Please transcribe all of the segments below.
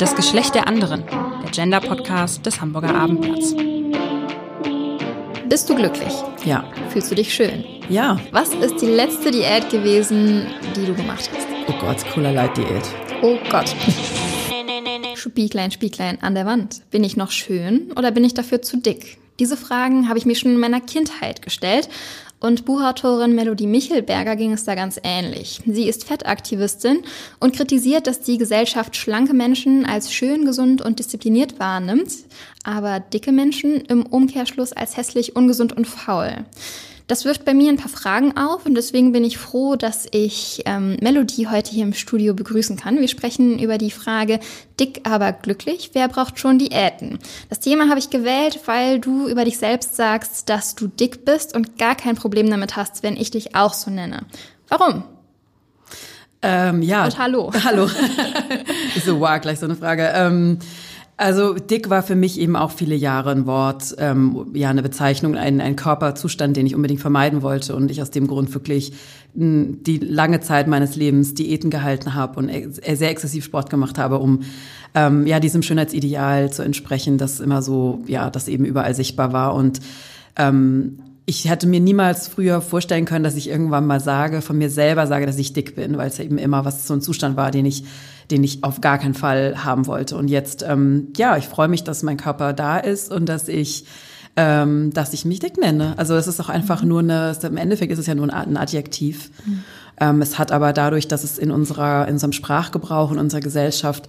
Das Geschlecht der anderen, der Gender-Podcast des Hamburger Abendblatts. Bist du glücklich? Ja. Fühlst du dich schön? Ja. Was ist die letzte Diät gewesen, die du gemacht hast? Oh Gott, cooler Leitdiät. Oh Gott. Spieglein, Spieglein an der Wand. Bin ich noch schön oder bin ich dafür zu dick? Diese Fragen habe ich mir schon in meiner Kindheit gestellt und Buchautorin Melodie Michelberger ging es da ganz ähnlich. Sie ist Fettaktivistin und kritisiert, dass die Gesellschaft schlanke Menschen als schön, gesund und diszipliniert wahrnimmt, aber dicke Menschen im Umkehrschluss als hässlich, ungesund und faul. Das wirft bei mir ein paar Fragen auf und deswegen bin ich froh, dass ich ähm, Melodie heute hier im Studio begrüßen kann. Wir sprechen über die Frage dick aber glücklich, wer braucht schon Diäten? Das Thema habe ich gewählt, weil du über dich selbst sagst, dass du dick bist und gar kein Problem damit hast, wenn ich dich auch so nenne. Warum? Ähm, ja. Und hallo. Hallo. so, wow, gleich so eine Frage. Ähm, also dick war für mich eben auch viele Jahre ein Wort, ähm, ja eine Bezeichnung, ein, ein Körperzustand, den ich unbedingt vermeiden wollte und ich aus dem Grund wirklich m, die lange Zeit meines Lebens Diäten gehalten habe und e sehr exzessiv Sport gemacht habe, um ähm, ja diesem Schönheitsideal zu entsprechen, das immer so ja das eben überall sichtbar war und ähm, ich hätte mir niemals früher vorstellen können, dass ich irgendwann mal sage, von mir selber sage, dass ich dick bin, weil es eben immer was so ein Zustand war, den ich den ich auf gar keinen Fall haben wollte. Und jetzt, ähm, ja, ich freue mich, dass mein Körper da ist und dass ich ähm, dass ich mich dick nenne. Also es ist auch einfach nur eine, im Endeffekt ist es ja nur ein Adjektiv. Mhm. Ähm, es hat aber dadurch, dass es in unserer, in unserem Sprachgebrauch, in unserer Gesellschaft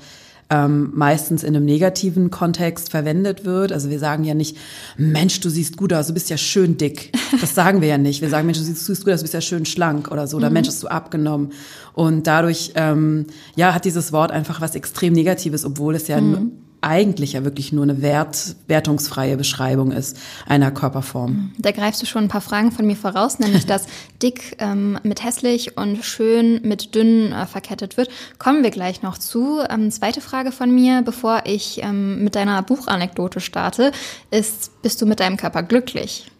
ähm, meistens in einem negativen Kontext verwendet wird. Also wir sagen ja nicht, Mensch, du siehst gut aus, du bist ja schön dick. Das sagen wir ja nicht. Wir sagen, Mensch, du siehst, du siehst gut aus, du bist ja schön schlank oder so. Oder mhm. Mensch, hast du abgenommen. Und dadurch, ähm, ja, hat dieses Wort einfach was extrem Negatives, obwohl es ja mhm eigentlich ja wirklich nur eine wert, wertungsfreie Beschreibung ist einer Körperform. Da greifst du schon ein paar Fragen von mir voraus, nämlich dass dick ähm, mit hässlich und schön mit dünn äh, verkettet wird. Kommen wir gleich noch zu. Ähm, zweite Frage von mir, bevor ich ähm, mit deiner Buchanekdote starte, ist, bist du mit deinem Körper glücklich?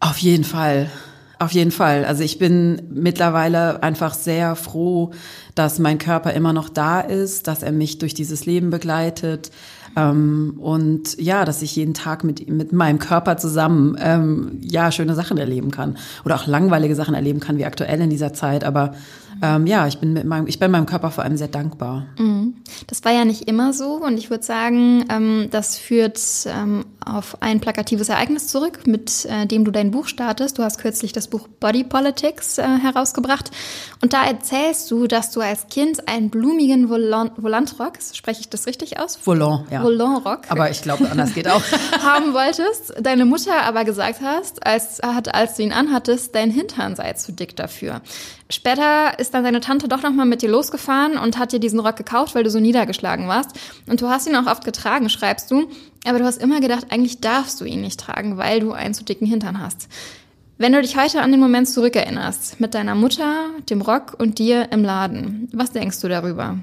Auf jeden Fall. Auf jeden Fall. Also ich bin mittlerweile einfach sehr froh, dass mein Körper immer noch da ist, dass er mich durch dieses Leben begleitet. Ähm, und ja, dass ich jeden Tag mit, mit meinem Körper zusammen ähm, ja schöne Sachen erleben kann. Oder auch langweilige Sachen erleben kann, wie aktuell in dieser Zeit. Aber ähm, ja, ich bin mit meinem, ich bin meinem Körper vor allem sehr dankbar. Mhm. Das war ja nicht immer so und ich würde sagen, ähm, das führt ähm, auf ein plakatives Ereignis zurück, mit äh, dem du dein Buch startest. Du hast kürzlich das Buch Body Politics äh, herausgebracht und da erzählst du, dass du als Kind einen blumigen Volant Volantrock, spreche ich das richtig aus? Volant, ja. Volantrock. Aber ich glaube, anders geht auch. haben wolltest, deine Mutter aber gesagt hast, als, als du ihn anhattest, dein Hintern sei zu dick dafür. Später ist dann deine Tante doch nochmal mit dir losgefahren und hat dir diesen Rock gekauft, weil du so niedergeschlagen warst. Und du hast ihn auch oft getragen, schreibst du. Aber du hast immer gedacht, eigentlich darfst du ihn nicht tragen, weil du einen zu dicken Hintern hast. Wenn du dich heute an den Moment zurückerinnerst, mit deiner Mutter, dem Rock und dir im Laden, was denkst du darüber?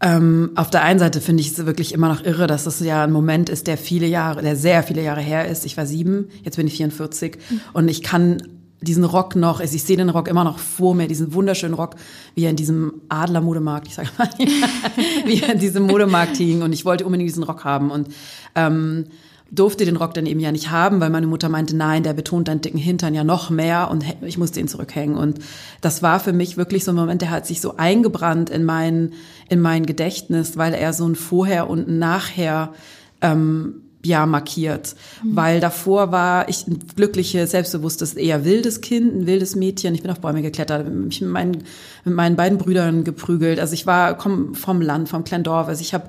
Ähm, auf der einen Seite finde ich es wirklich immer noch irre, dass es ja ein Moment ist, der viele Jahre, der sehr viele Jahre her ist. Ich war sieben, jetzt bin ich 44 mhm. und ich kann diesen Rock noch, also ich sehe den Rock immer noch vor mir, diesen wunderschönen Rock, wie er in diesem Adler-Modemarkt, ich sage mal, wie er in diesem Modemarkt hing und ich wollte unbedingt diesen Rock haben und ähm, durfte den Rock dann eben ja nicht haben, weil meine Mutter meinte, nein, der betont deinen dicken Hintern ja noch mehr und ich musste ihn zurückhängen und das war für mich wirklich so ein Moment, der hat sich so eingebrannt in mein, in mein Gedächtnis, weil er so ein Vorher und ein Nachher ähm, ja markiert, mhm. weil davor war ich ein glückliches, selbstbewusstes, eher wildes Kind, ein wildes Mädchen. Ich bin auf Bäume geklettert, mich mit meinen, mit meinen beiden Brüdern geprügelt. Also ich war komm vom Land, vom kleinen Dorf. Also ich habe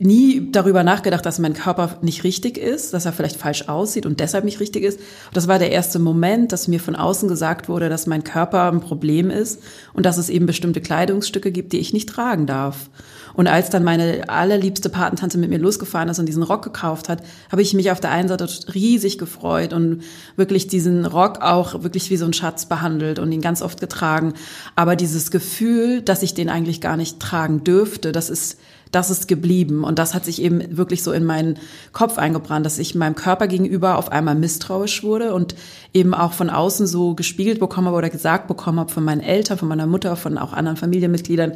nie darüber nachgedacht, dass mein Körper nicht richtig ist, dass er vielleicht falsch aussieht und deshalb nicht richtig ist. Das war der erste Moment, dass mir von außen gesagt wurde, dass mein Körper ein Problem ist und dass es eben bestimmte Kleidungsstücke gibt, die ich nicht tragen darf. Und als dann meine allerliebste Patentante mit mir losgefahren ist und diesen Rock gekauft hat, habe ich mich auf der einen Seite riesig gefreut und wirklich diesen Rock auch wirklich wie so ein Schatz behandelt und ihn ganz oft getragen. Aber dieses Gefühl, dass ich den eigentlich gar nicht tragen dürfte, das ist das ist geblieben. Und das hat sich eben wirklich so in meinen Kopf eingebrannt, dass ich meinem Körper gegenüber auf einmal misstrauisch wurde und eben auch von außen so gespiegelt bekommen habe oder gesagt bekommen habe von meinen Eltern, von meiner Mutter, von auch anderen Familienmitgliedern,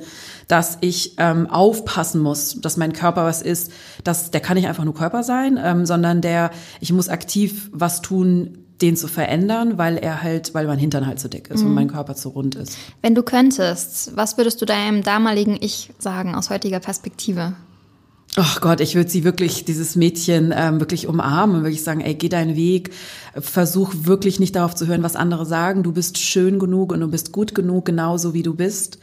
dass ich ähm, aufpassen muss, dass mein Körper was ist, dass der kann nicht einfach nur Körper sein, ähm, sondern der, ich muss aktiv was tun, den zu verändern, weil er halt, weil mein Hintern halt zu dick ist mhm. und mein Körper zu rund ist. Wenn du könntest, was würdest du deinem damaligen Ich sagen aus heutiger Perspektive? Ach Gott, ich würde sie wirklich, dieses Mädchen, ähm, wirklich umarmen und wirklich sagen, ey, geh deinen Weg, versuch wirklich nicht darauf zu hören, was andere sagen. Du bist schön genug und du bist gut genug, genauso wie du bist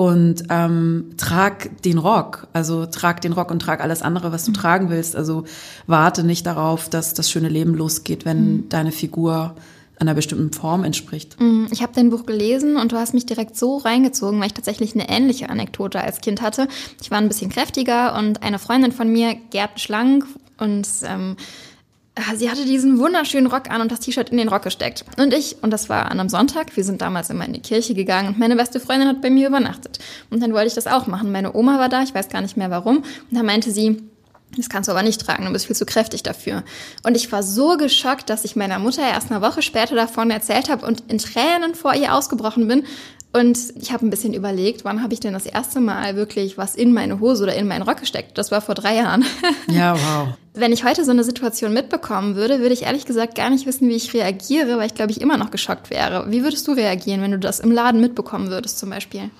und ähm, trag den Rock, also trag den Rock und trag alles andere, was du mhm. tragen willst. Also warte nicht darauf, dass das schöne Leben losgeht, wenn mhm. deine Figur einer bestimmten Form entspricht. Mhm. Ich habe dein Buch gelesen und du hast mich direkt so reingezogen, weil ich tatsächlich eine ähnliche Anekdote als Kind hatte. Ich war ein bisschen kräftiger und eine Freundin von mir, Gerd Schlank und ähm, sie hatte diesen wunderschönen Rock an und das T-Shirt in den Rock gesteckt. Und ich, und das war an einem Sonntag, wir sind damals immer in die Kirche gegangen und meine beste Freundin hat bei mir übernachtet. Und dann wollte ich das auch machen. Meine Oma war da, ich weiß gar nicht mehr warum. Und dann meinte sie, das kannst du aber nicht tragen, du bist viel zu kräftig dafür. Und ich war so geschockt, dass ich meiner Mutter erst eine Woche später davon erzählt habe und in Tränen vor ihr ausgebrochen bin. Und ich habe ein bisschen überlegt, wann habe ich denn das erste Mal wirklich was in meine Hose oder in meinen Rock gesteckt? Das war vor drei Jahren. Ja, wow. Wenn ich heute so eine Situation mitbekommen würde, würde ich ehrlich gesagt gar nicht wissen, wie ich reagiere, weil ich glaube, ich immer noch geschockt wäre. Wie würdest du reagieren, wenn du das im Laden mitbekommen würdest zum Beispiel?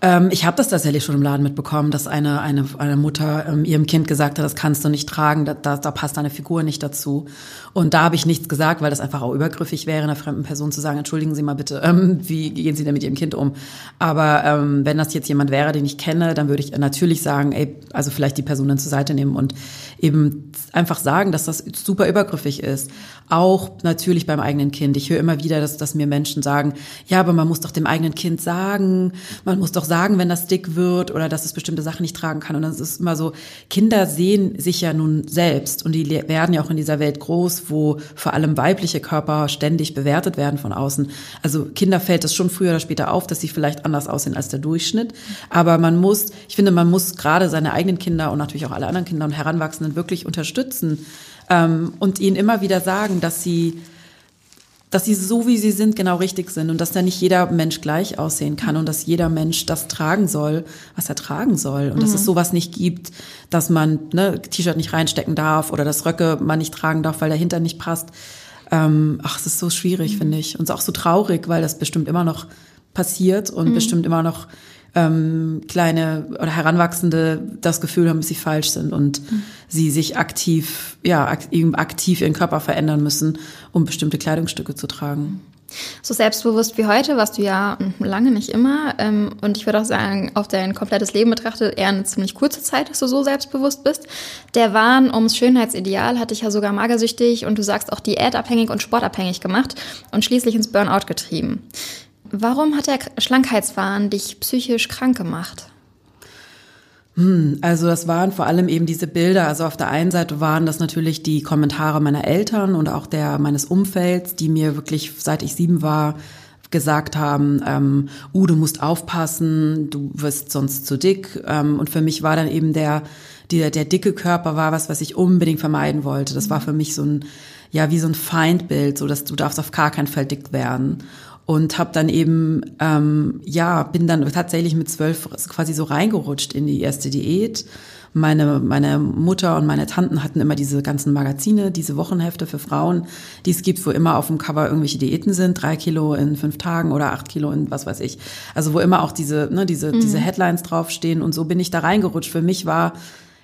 Ähm, ich habe das tatsächlich schon im Laden mitbekommen, dass eine, eine, eine Mutter ähm, ihrem Kind gesagt hat, das kannst du nicht tragen, da, da, da passt deine Figur nicht dazu. Und da habe ich nichts gesagt, weil das einfach auch übergriffig wäre, einer fremden Person zu sagen, entschuldigen Sie mal bitte, ähm, wie gehen Sie denn mit Ihrem Kind um? Aber ähm, wenn das jetzt jemand wäre, den ich kenne, dann würde ich natürlich sagen, ey, also vielleicht die Person dann zur Seite nehmen und eben einfach sagen, dass das super übergriffig ist. Auch natürlich beim eigenen Kind. Ich höre immer wieder, dass, dass mir Menschen sagen, ja, aber man muss doch dem eigenen Kind sagen, man muss doch sagen, wenn das dick wird oder dass es bestimmte Sachen nicht tragen kann. Und das ist immer so, Kinder sehen sich ja nun selbst und die werden ja auch in dieser Welt groß, wo vor allem weibliche Körper ständig bewertet werden von außen. Also Kinder fällt es schon früher oder später auf, dass sie vielleicht anders aussehen als der Durchschnitt. Aber man muss, ich finde, man muss gerade seine eigenen Kinder und natürlich auch alle anderen Kinder und Heranwachsenden wirklich unterstützen ähm, und ihnen immer wieder sagen, dass sie dass sie so wie sie sind genau richtig sind und dass da nicht jeder Mensch gleich aussehen kann und dass jeder Mensch das tragen soll, was er tragen soll und mhm. dass es mhm. sowas nicht gibt, dass man ne, T-Shirt nicht reinstecken darf oder dass Röcke man nicht tragen darf, weil der Hinter nicht passt. Ähm, ach, es ist so schwierig, mhm. finde ich und auch so traurig, weil das bestimmt immer noch passiert und mhm. bestimmt immer noch ähm, kleine oder Heranwachsende das Gefühl haben, dass sie falsch sind und mhm. sie sich aktiv, ja, aktiv ihren Körper verändern müssen, um bestimmte Kleidungsstücke zu tragen. So selbstbewusst wie heute warst du ja lange nicht immer. Ähm, und ich würde auch sagen, auf dein komplettes Leben betrachtet eher eine ziemlich kurze Zeit, dass du so selbstbewusst bist. Der Wahn ums Schönheitsideal hat dich ja sogar magersüchtig und du sagst auch diätabhängig und sportabhängig gemacht und schließlich ins Burnout getrieben. Warum hat der Schlankheitswahn dich psychisch krank gemacht? Hm, also das waren vor allem eben diese Bilder. Also auf der einen Seite waren das natürlich die Kommentare meiner Eltern und auch der meines Umfelds, die mir wirklich seit ich sieben war gesagt haben, ähm, uh, du musst aufpassen, du wirst sonst zu dick. Ähm, und für mich war dann eben der, der, der dicke Körper war was, was ich unbedingt vermeiden wollte. Das war für mich so ein, ja, wie so ein Feindbild, so dass du darfst auf gar keinen Fall dick werden und habe dann eben ähm, ja bin dann tatsächlich mit zwölf quasi so reingerutscht in die erste Diät. Meine meine Mutter und meine Tanten hatten immer diese ganzen Magazine, diese Wochenhefte für Frauen, die es gibt, wo immer auf dem Cover irgendwelche Diäten sind, drei Kilo in fünf Tagen oder acht Kilo in was weiß ich. Also wo immer auch diese ne, diese mhm. diese Headlines draufstehen und so bin ich da reingerutscht. Für mich war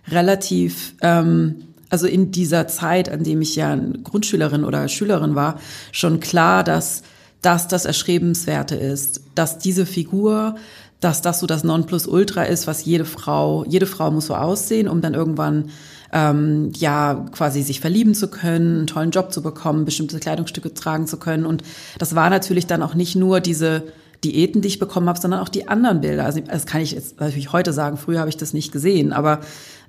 relativ ähm, also in dieser Zeit, an dem ich ja Grundschülerin oder Schülerin war, schon klar, dass dass das Erschrebenswerte ist, dass diese Figur, dass das so das Nonplusultra ist, was jede Frau, jede Frau muss so aussehen, um dann irgendwann ähm, ja quasi sich verlieben zu können, einen tollen Job zu bekommen, bestimmte Kleidungsstücke tragen zu können. Und das war natürlich dann auch nicht nur diese Diäten, die ich bekommen habe, sondern auch die anderen Bilder. Also das kann ich jetzt natürlich heute sagen. Früher habe ich das nicht gesehen, aber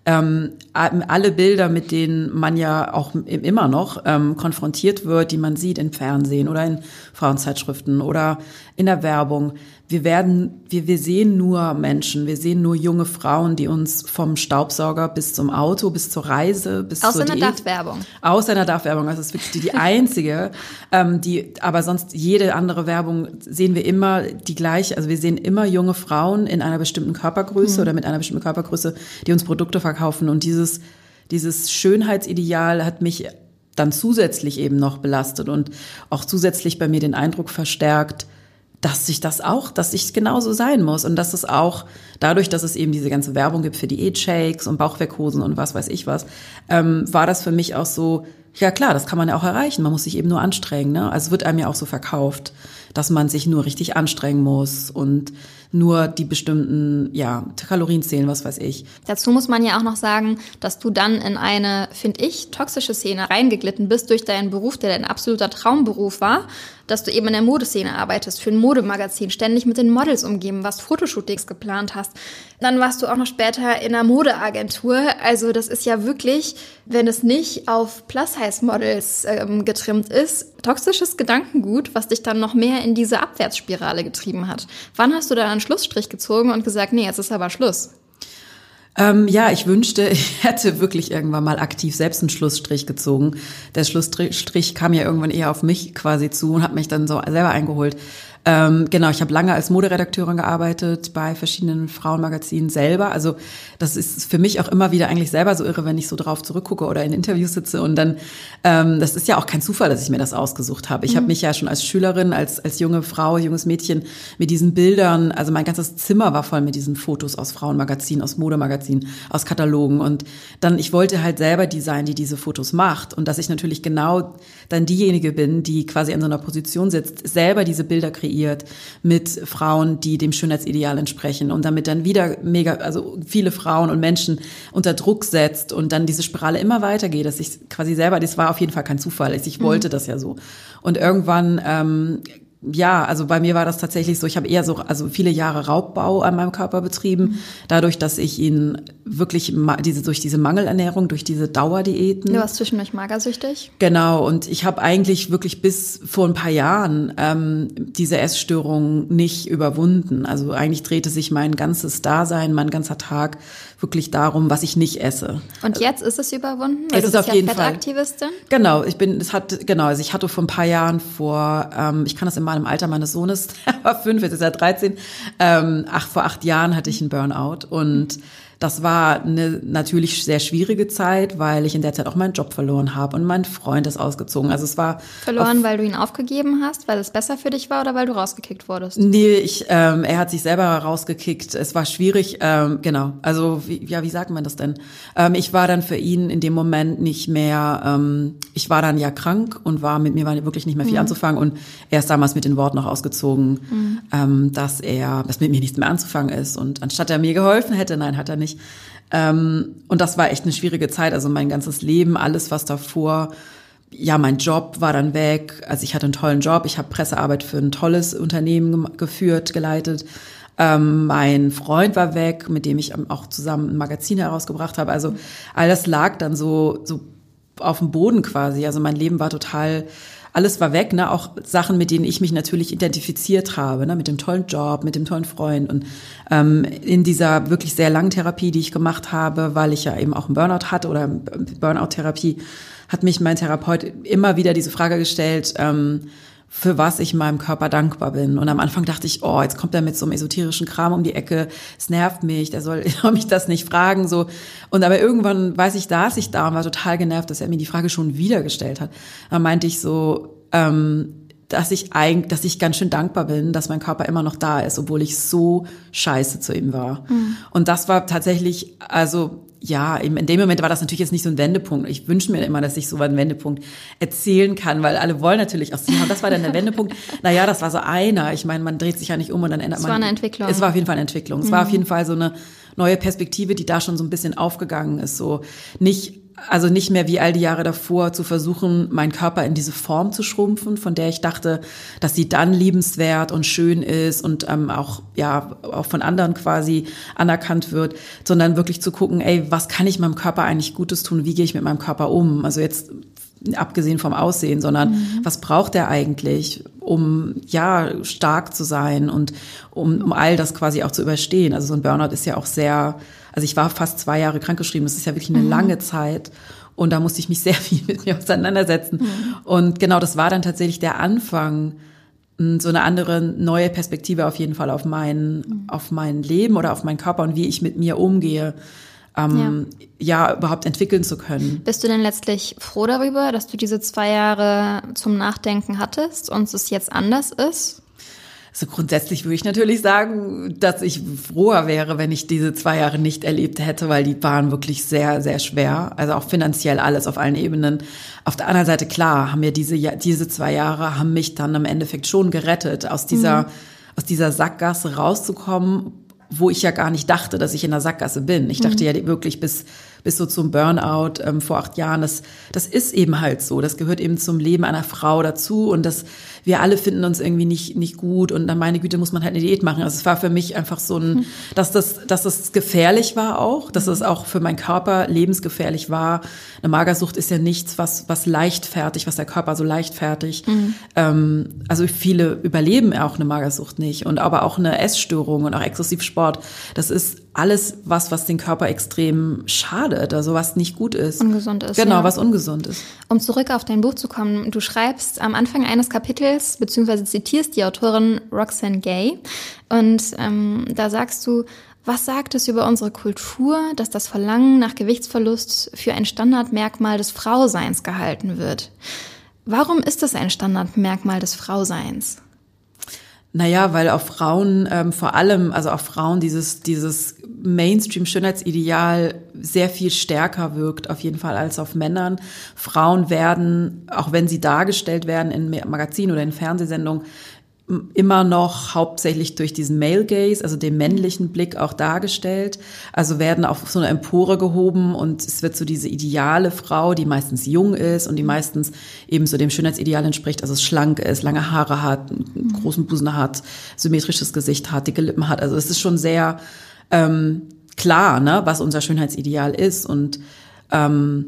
ähm, alle Bilder, mit denen man ja auch immer noch ähm, konfrontiert wird, die man sieht im Fernsehen oder in Frauenzeitschriften oder in der Werbung, wir werden, wir, wir sehen nur Menschen, wir sehen nur junge Frauen, die uns vom Staubsauger bis zum Auto, bis zur Reise, bis Außer zur einer Diät- Dach-Werbung. Außer einer Dach-Werbung, das ist wirklich die, die einzige, ähm, die, aber sonst jede andere Werbung sehen wir immer die gleiche, also wir sehen immer junge Frauen in einer bestimmten Körpergröße oder mit einer bestimmten Körpergröße, die uns Produkte verkaufen und dieses, dieses Schönheitsideal hat mich dann zusätzlich eben noch belastet und auch zusätzlich bei mir den Eindruck verstärkt, dass sich das auch, dass ich genauso sein muss und dass es auch dadurch, dass es eben diese ganze Werbung gibt für Diät-Shakes und Bauchwerkhosen und was weiß ich was, ähm, war das für mich auch so, ja klar, das kann man ja auch erreichen, man muss sich eben nur anstrengen. Ne? Also wird einem ja auch so verkauft, dass man sich nur richtig anstrengen muss und nur die bestimmten, ja, Kalorien zählen, was weiß ich. Dazu muss man ja auch noch sagen, dass du dann in eine, finde ich, toxische Szene reingeglitten bist durch deinen Beruf, der dein absoluter Traumberuf war, dass du eben in der Modeszene arbeitest, für ein Modemagazin, ständig mit den Models umgeben, was Fotoshootings geplant hast. Dann warst du auch noch später in einer Modeagentur. Also das ist ja wirklich, wenn es nicht auf Plus-Size-Models ähm, getrimmt ist, toxisches Gedankengut, was dich dann noch mehr in diese Abwärtsspirale getrieben hat. Wann hast du da einen Schlussstrich gezogen und gesagt, nee, jetzt ist aber Schluss? Ähm, ja, ich wünschte, ich hätte wirklich irgendwann mal aktiv selbst einen Schlussstrich gezogen. Der Schlussstrich kam ja irgendwann eher auf mich quasi zu und hat mich dann so selber eingeholt. Ähm, genau, ich habe lange als Moderedakteurin gearbeitet bei verschiedenen Frauenmagazinen selber. Also das ist für mich auch immer wieder eigentlich selber so irre, wenn ich so drauf zurückgucke oder in Interviews sitze. Und dann, ähm, das ist ja auch kein Zufall, dass ich mir das ausgesucht habe. Ich Mhm. habe mich ja schon als Schülerin, als, als junge Frau, junges Mädchen mit diesen Bildern, also mein ganzes Zimmer war voll mit diesen Fotos aus Frauenmagazinen, aus Modemagazinen, aus Katalogen. Und dann, ich wollte halt selber die sein, die diese Fotos macht. Und dass ich natürlich genau dann diejenige bin, die quasi in so einer Position sitzt, selber diese Bilder kreiert mit Frauen, die dem Schönheitsideal entsprechen und damit dann wieder mega, also viele Frauen und Menschen unter Druck setzt und dann diese Spirale immer weitergeht, dass ich quasi selber, das war auf jeden Fall kein Zufall, ich wollte das ja so. Und irgendwann ähm, ja, also bei mir war das tatsächlich so, ich habe eher so, also viele Jahre Raubbau an meinem Körper betrieben, dadurch, dass ich ihn wirklich, diese, durch diese Mangelernährung, durch diese Dauerdiäten. Du warst zwischendurch magersüchtig. Genau, und ich habe eigentlich wirklich bis vor ein paar Jahren ähm, diese Essstörung nicht überwunden. Also eigentlich drehte sich mein ganzes Dasein, mein ganzer Tag wirklich darum, was ich nicht esse. Und jetzt ist es überwunden? Es du ist bist auf ja jeden Fall. Genau, ich bin, es hat, genau, also ich hatte vor ein paar Jahren vor, ähm, ich kann das in meinem Alter meines Sohnes, er war fünf, jetzt ist er 13, ähm, ach, vor acht Jahren hatte ich einen Burnout und das war eine natürlich sehr schwierige Zeit, weil ich in der Zeit auch meinen Job verloren habe und mein Freund ist ausgezogen. Also es war Verloren, weil du ihn aufgegeben hast, weil es besser für dich war oder weil du rausgekickt wurdest? Nee, ich, ähm, er hat sich selber rausgekickt. Es war schwierig, ähm, genau. Also, wie, ja, wie sagt man das denn? Ähm, ich war dann für ihn in dem Moment nicht mehr, ähm, ich war dann ja krank und war mit mir war wirklich nicht mehr viel anzufangen und er ist damals mit den Worten noch ausgezogen, ähm, dass er, dass mit mir nichts mehr anzufangen ist und anstatt er mir geholfen hätte, nein, hat er nicht. Ähm, und das war echt eine schwierige Zeit. Also mein ganzes Leben, alles was davor ja, mein Job war dann weg. Also ich hatte einen tollen Job. Ich habe Pressearbeit für ein tolles Unternehmen geführt, geleitet. Ähm, mein Freund war weg, mit dem ich ähm, auch zusammen ein Magazin herausgebracht habe. Also all das lag dann so, so auf dem Boden quasi. Also mein Leben war total, alles war weg, ne? Auch Sachen, mit denen ich mich natürlich identifiziert habe, ne? Mit dem tollen Job, mit dem tollen Freund und ähm, in dieser wirklich sehr langen Therapie, die ich gemacht habe, weil ich ja eben auch einen Burnout hatte oder Burnout-Therapie, hat mich mein Therapeut immer wieder diese Frage gestellt, ähm, für was ich meinem Körper dankbar bin. Und am Anfang dachte ich, oh, jetzt kommt er mit so einem esoterischen Kram um die Ecke, es nervt mich, der soll soll mich das nicht fragen, so. Und aber irgendwann weiß ich, da ich da und war total genervt, dass er mir die Frage schon wieder gestellt hat. Dann meinte ich so, ähm, dass ich eigentlich, dass ich ganz schön dankbar bin, dass mein Körper immer noch da ist, obwohl ich so scheiße zu ihm war. Und das war tatsächlich, also ja, in dem Moment war das natürlich jetzt nicht so ein Wendepunkt. Ich wünsche mir immer, dass ich so einen Wendepunkt erzählen kann, weil alle wollen natürlich auch sehen, das war dann der Wendepunkt. Naja, das war so einer. Ich meine, man dreht sich ja nicht um und dann ändert Es man. war eine Entwicklung. Es war auf jeden Fall eine Entwicklung. Es war auf jeden Fall so eine neue Perspektive, die da schon so ein bisschen aufgegangen ist. So nicht also nicht mehr wie all die Jahre davor zu versuchen, meinen Körper in diese Form zu schrumpfen, von der ich dachte, dass sie dann liebenswert und schön ist und ähm, auch ja auch von anderen quasi anerkannt wird, sondern wirklich zu gucken, ey, was kann ich meinem Körper eigentlich Gutes tun? Wie gehe ich mit meinem Körper um? Also jetzt abgesehen vom Aussehen, sondern was braucht er eigentlich? um ja stark zu sein und um, um all das quasi auch zu überstehen. Also so ein Burnout ist ja auch sehr, also ich war fast zwei Jahre krankgeschrieben, das ist ja wirklich eine mhm. lange Zeit. Und da musste ich mich sehr viel mit mir auseinandersetzen. Mhm. Und genau das war dann tatsächlich der Anfang, so eine andere neue Perspektive auf jeden Fall auf mein, mhm. auf mein Leben oder auf meinen Körper und wie ich mit mir umgehe ähm, ja. ja überhaupt entwickeln zu können. Bist du denn letztlich froh darüber, dass du diese zwei Jahre zum Nachdenken hattest und es jetzt anders ist? Also grundsätzlich würde ich natürlich sagen, dass ich froher wäre, wenn ich diese zwei Jahre nicht erlebt hätte, weil die waren wirklich sehr, sehr schwer. Also auch finanziell alles auf allen Ebenen. Auf der anderen Seite, klar, haben mir diese, diese zwei Jahre, haben mich dann im Endeffekt schon gerettet, aus dieser, mhm. aus dieser Sackgasse rauszukommen, wo ich ja gar nicht dachte, dass ich in der Sackgasse bin. Ich dachte mhm. ja wirklich bis bis so zum Burnout ähm, vor acht Jahren. Das, das ist eben halt so. Das gehört eben zum Leben einer Frau dazu und das, wir alle finden uns irgendwie nicht, nicht gut und dann meine Güte muss man halt eine Diät machen. Also es war für mich einfach so ein, mhm. dass das, dass das gefährlich war auch, dass es auch für meinen Körper lebensgefährlich war. Eine Magersucht ist ja nichts, was, was leichtfertig, was der Körper so leichtfertig. Mhm. Ähm, also viele überleben auch eine Magersucht nicht und aber auch eine Essstörung und auch Exzessivsport. Das ist alles was, was den Körper extrem schadet, also was nicht gut ist. Ungesund ist. Genau, ja. was ungesund ist. Um zurück auf dein Buch zu kommen, du schreibst am Anfang eines Kapitels, beziehungsweise zitierst die Autorin Roxanne Gay. Und ähm, da sagst du, was sagt es über unsere Kultur, dass das Verlangen nach Gewichtsverlust für ein Standardmerkmal des Frauseins gehalten wird? Warum ist es ein Standardmerkmal des Frauseins? Naja, weil auf Frauen ähm, vor allem, also auf Frauen dieses, dieses Mainstream-Schönheitsideal sehr viel stärker wirkt, auf jeden Fall als auf Männern. Frauen werden, auch wenn sie dargestellt werden in Magazinen oder in Fernsehsendungen, immer noch hauptsächlich durch diesen Male Gaze, also den männlichen Blick auch dargestellt. Also werden auf so eine Empore gehoben und es wird so diese ideale Frau, die meistens jung ist und die meistens eben so dem Schönheitsideal entspricht, also schlank ist, lange Haare hat, einen großen Busen hat, symmetrisches Gesicht hat, dicke Lippen hat. Also es ist schon sehr ähm, klar, ne, was unser Schönheitsideal ist und ähm,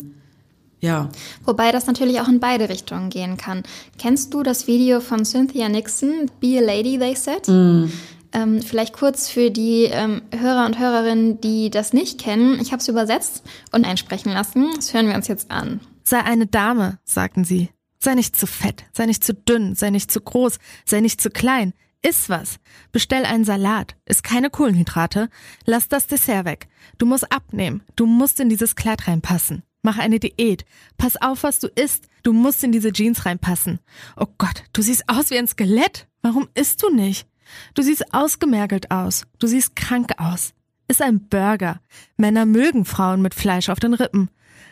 ja. Wobei das natürlich auch in beide Richtungen gehen kann. Kennst du das Video von Cynthia Nixon, Be a Lady, They Said? Mm. Ähm, vielleicht kurz für die ähm, Hörer und Hörerinnen, die das nicht kennen. Ich habe es übersetzt und einsprechen lassen. Das hören wir uns jetzt an. Sei eine Dame, sagten sie. Sei nicht zu fett, sei nicht zu dünn, sei nicht zu groß, sei nicht zu klein. Iss was. Bestell einen Salat. Iss keine Kohlenhydrate. Lass das Dessert weg. Du musst abnehmen. Du musst in dieses Kleid reinpassen. Mach eine Diät. Pass auf, was du isst. Du musst in diese Jeans reinpassen. Oh Gott, du siehst aus wie ein Skelett. Warum isst du nicht? Du siehst ausgemergelt aus. Du siehst krank aus. Iss ein Burger. Männer mögen Frauen mit Fleisch auf den Rippen.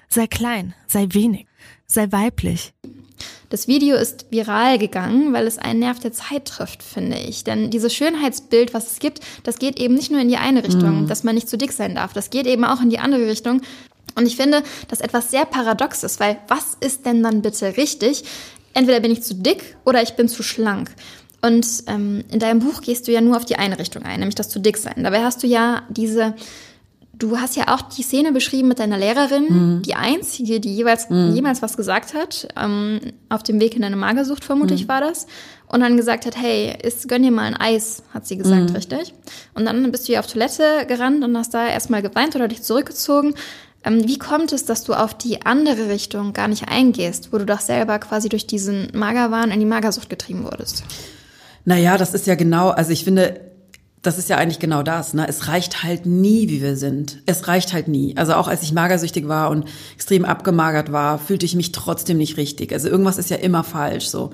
Sei klein, sei wenig, sei weiblich. Das Video ist viral gegangen, weil es einen Nerv der Zeit trifft, finde ich. Denn dieses Schönheitsbild, was es gibt, das geht eben nicht nur in die eine Richtung, mm. dass man nicht zu dick sein darf. Das geht eben auch in die andere Richtung, und ich finde, dass etwas sehr paradox ist, weil was ist denn dann bitte richtig? Entweder bin ich zu dick oder ich bin zu schlank. Und ähm, in deinem Buch gehst du ja nur auf die eine Richtung ein, nämlich das zu dick sein. Dabei hast du ja diese, du hast ja auch die Szene beschrieben mit deiner Lehrerin, mhm. die einzige, die jeweils mhm. jemals was gesagt hat, ähm, auf dem Weg in deine Magersucht vermutlich mhm. war das, und dann gesagt hat, hey, ist, gönn dir mal ein Eis, hat sie gesagt, mhm. richtig? Und dann bist du ja auf Toilette gerannt und hast da erstmal geweint oder dich zurückgezogen. Ähm, wie kommt es, dass du auf die andere Richtung gar nicht eingehst, wo du doch selber quasi durch diesen Magerwahn in die Magersucht getrieben wurdest? Naja, das ist ja genau, also ich finde, das ist ja eigentlich genau das. Ne? Es reicht halt nie, wie wir sind. Es reicht halt nie. Also auch als ich magersüchtig war und extrem abgemagert war, fühlte ich mich trotzdem nicht richtig. Also irgendwas ist ja immer falsch so.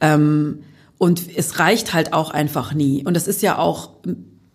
Ähm, und es reicht halt auch einfach nie. Und das ist ja auch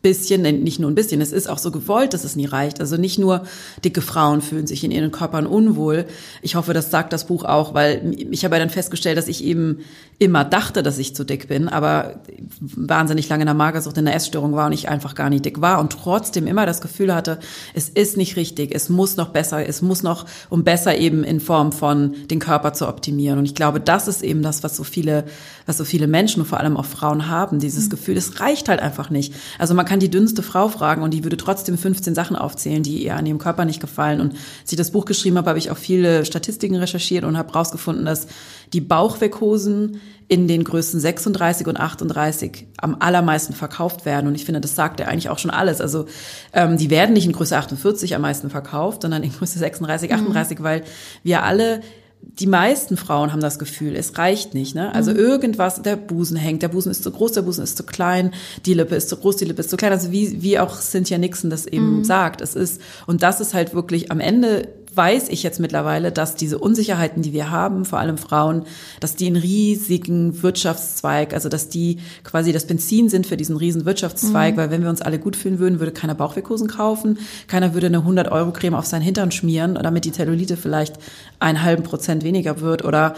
bisschen, nicht nur ein bisschen, es ist auch so gewollt, dass es nie reicht. Also nicht nur dicke Frauen fühlen sich in ihren Körpern unwohl. Ich hoffe, das sagt das Buch auch, weil ich habe ja dann festgestellt, dass ich eben immer dachte, dass ich zu dick bin, aber wahnsinnig lange in der Magersucht, in der Essstörung war und ich einfach gar nicht dick war und trotzdem immer das Gefühl hatte, es ist nicht richtig, es muss noch besser, es muss noch, um besser eben in Form von den Körper zu optimieren. Und ich glaube, das ist eben das, was so viele, was so viele Menschen und vor allem auch Frauen haben, dieses mhm. Gefühl, es reicht halt einfach nicht. Also man kann die dünnste Frau fragen und die würde trotzdem 15 Sachen aufzählen, die ihr an ihrem Körper nicht gefallen. Und als ich das Buch geschrieben habe, habe ich auch viele Statistiken recherchiert und habe rausgefunden, dass die Bauchweghosen in den Größen 36 und 38 am allermeisten verkauft werden. Und ich finde, das sagt ja eigentlich auch schon alles. Also ähm, die werden nicht in Größe 48 am meisten verkauft, sondern in Größe 36, 38, mhm. weil wir alle die meisten Frauen haben das Gefühl, es reicht nicht. Ne? Also mhm. irgendwas, der Busen hängt, der Busen ist zu groß, der Busen ist zu klein, die Lippe ist zu groß, die Lippe ist zu klein. Also wie, wie auch Cynthia Nixon das eben mhm. sagt, es ist, und das ist halt wirklich am Ende weiß ich jetzt mittlerweile, dass diese Unsicherheiten, die wir haben, vor allem Frauen, dass die einen riesigen Wirtschaftszweig, also dass die quasi das Benzin sind für diesen riesen Wirtschaftszweig, mhm. weil wenn wir uns alle gut fühlen würden, würde keiner Bauchweghosen kaufen, keiner würde eine 100 Euro Creme auf seinen Hintern schmieren, damit die Zellulite vielleicht einen halben Prozent weniger wird oder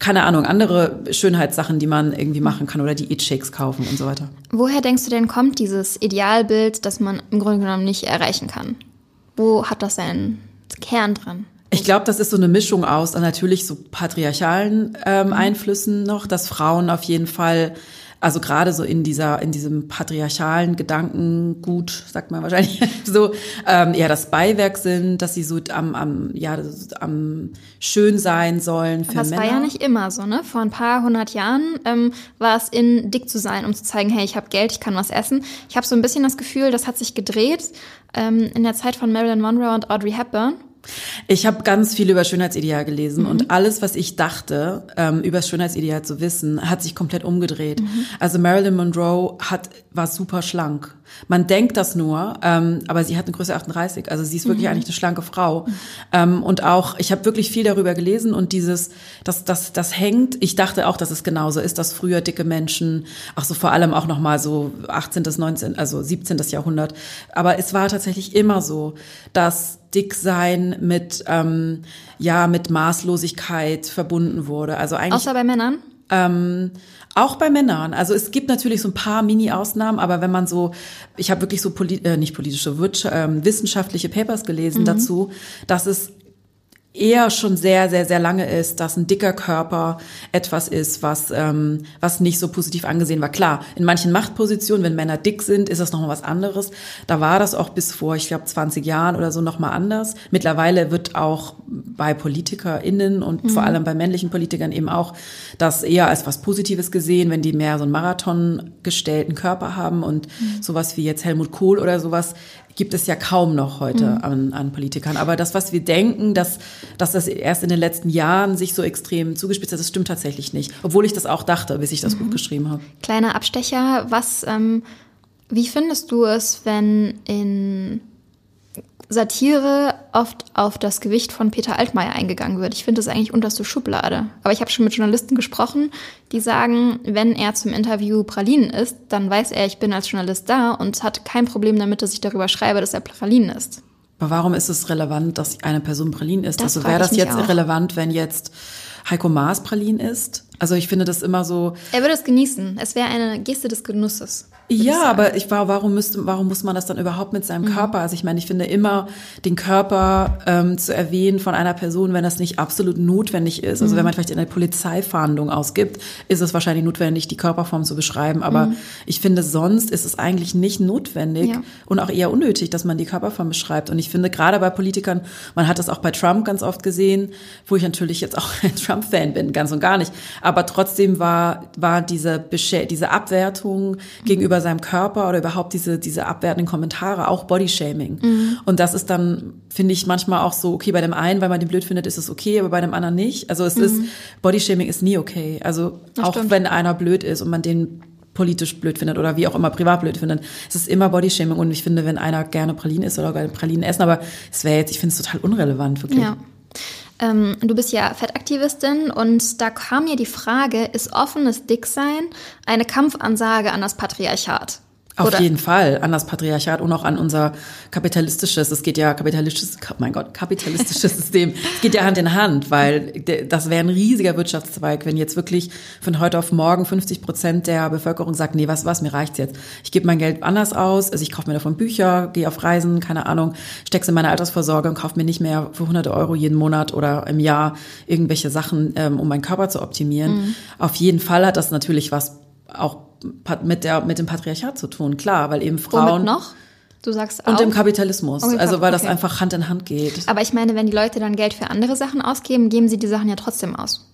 keine Ahnung, andere Schönheitssachen, die man irgendwie machen kann oder die Eat-Shakes kaufen und so weiter. Woher denkst du denn kommt dieses Idealbild, das man im Grunde genommen nicht erreichen kann? Wo hat das seinen Kern dran? Ich glaube, das ist so eine Mischung aus natürlich so patriarchalen ähm, mhm. Einflüssen noch, dass Frauen auf jeden Fall also gerade so in dieser, in diesem patriarchalen Gedankengut, sagt man wahrscheinlich so, ähm, ja, das Beiwerk sind, dass sie so am, am, ja, am schön sein sollen für Aber das Männer. war ja nicht immer so, ne? Vor ein paar hundert Jahren ähm, war es in, dick zu sein, um zu zeigen, hey, ich habe Geld, ich kann was essen. Ich habe so ein bisschen das Gefühl, das hat sich gedreht ähm, in der Zeit von Marilyn Monroe und Audrey Hepburn. Ich habe ganz viel über Schönheitsideal gelesen mhm. und alles, was ich dachte, ähm, über das Schönheitsideal zu wissen, hat sich komplett umgedreht. Mhm. Also Marilyn Monroe hat war super schlank. Man denkt das nur, ähm, aber sie hat eine Größe 38, also sie ist wirklich mhm. eigentlich eine schlanke Frau. Mhm. Ähm, und auch, ich habe wirklich viel darüber gelesen und dieses, das, das, das hängt. Ich dachte auch, dass es genauso ist, dass früher dicke Menschen, ach so vor allem auch noch mal so 18. bis 19. also 17. Jahrhundert. Aber es war tatsächlich immer so, dass Dicksein mit ähm, ja mit Maßlosigkeit verbunden wurde. Also eigentlich außer bei Männern. Ähm, auch bei Männern. Also es gibt natürlich so ein paar Mini-Ausnahmen, aber wenn man so, ich habe wirklich so polit, äh, nicht politische, äh, wissenschaftliche Papers gelesen mhm. dazu, dass es eher schon sehr, sehr, sehr lange ist, dass ein dicker Körper etwas ist, was, ähm, was nicht so positiv angesehen war. Klar, in manchen Machtpositionen, wenn Männer dick sind, ist das nochmal was anderes. Da war das auch bis vor, ich glaube, 20 Jahren oder so nochmal anders. Mittlerweile wird auch bei PolitikerInnen und mhm. vor allem bei männlichen Politikern eben auch das eher als was Positives gesehen, wenn die mehr so einen Marathon gestellten Körper haben und mhm. sowas wie jetzt Helmut Kohl oder sowas gibt es ja kaum noch heute mhm. an, an Politikern. Aber das, was wir denken, dass, dass das erst in den letzten Jahren sich so extrem zugespitzt hat, das stimmt tatsächlich nicht. Obwohl ich das auch dachte, bis ich das mhm. Buch geschrieben habe. Kleiner Abstecher, was, ähm, wie findest du es, wenn in Satire oft auf das Gewicht von Peter Altmaier eingegangen wird. Ich finde das eigentlich unterste Schublade. Aber ich habe schon mit Journalisten gesprochen, die sagen, wenn er zum Interview Pralinen isst, dann weiß er, ich bin als Journalist da und hat kein Problem damit, dass ich darüber schreibe, dass er Pralinen isst. Aber warum ist es relevant, dass eine Person Pralinen isst? Das also wäre das jetzt auch. relevant, wenn jetzt Heiko Maas Pralinen isst? Also ich finde das immer so. Er würde es genießen. Es wäre eine Geste des Genusses. Ja, aber ich war, warum müsste, warum muss man das dann überhaupt mit seinem mhm. Körper? Also ich meine, ich finde immer den Körper ähm, zu erwähnen von einer Person, wenn das nicht absolut notwendig ist. Also mhm. wenn man vielleicht eine Polizeifahndung ausgibt, ist es wahrscheinlich notwendig, die Körperform zu beschreiben. Aber mhm. ich finde, sonst ist es eigentlich nicht notwendig ja. und auch eher unnötig, dass man die Körperform beschreibt. Und ich finde gerade bei Politikern, man hat das auch bei Trump ganz oft gesehen, wo ich natürlich jetzt auch ein Trump-Fan bin, ganz und gar nicht. Aber trotzdem war, war diese, diese Abwertung gegenüber seinem Körper oder überhaupt diese, diese abwertenden Kommentare, auch Bodyshaming. Mhm. Und das ist dann, finde ich, manchmal auch so, okay, bei dem einen, weil man den blöd findet, ist es okay, aber bei dem anderen nicht. Also es mhm. ist, Bodyshaming ist nie okay. Also das auch stimmt. wenn einer blöd ist und man den politisch blöd findet oder wie auch immer privat blöd findet. Es ist immer Bodyshaming und ich finde, wenn einer gerne Pralinen isst oder gerne Pralinen essen, aber es wäre jetzt, ich finde es total unrelevant, wirklich. Ja. Ähm, du bist ja Fettaktivistin und da kam mir die Frage, ist offenes Dicksein eine Kampfansage an das Patriarchat? Auf Oder? jeden Fall an das Patriarchat und auch an unser kapitalistisches, es geht ja kapitalistisches, mein Gott, kapitalistisches System, es geht ja Hand in Hand, weil das wäre ein riesiger Wirtschaftszweig, wenn jetzt wirklich von heute auf morgen 50 Prozent der Bevölkerung sagt, nee, was, was, mir reicht's jetzt. Ich gebe mein Geld anders aus, also ich kaufe mir davon Bücher, gehe auf Reisen, keine Ahnung, steck's in meine Altersvorsorge und kaufe mir nicht mehr für hunderte Euro jeden Monat oder im Jahr irgendwelche Sachen, ähm, um meinen Körper zu optimieren. Mhm. Auf jeden Fall hat das natürlich was auch mit, der, mit dem Patriarchat zu tun, klar, weil eben Frauen. Womit noch? Du sagst auch. Und im Kapitalismus. Okay, also, weil das okay. einfach Hand in Hand geht. Aber ich meine, wenn die Leute dann Geld für andere Sachen ausgeben, geben sie die Sachen ja trotzdem aus.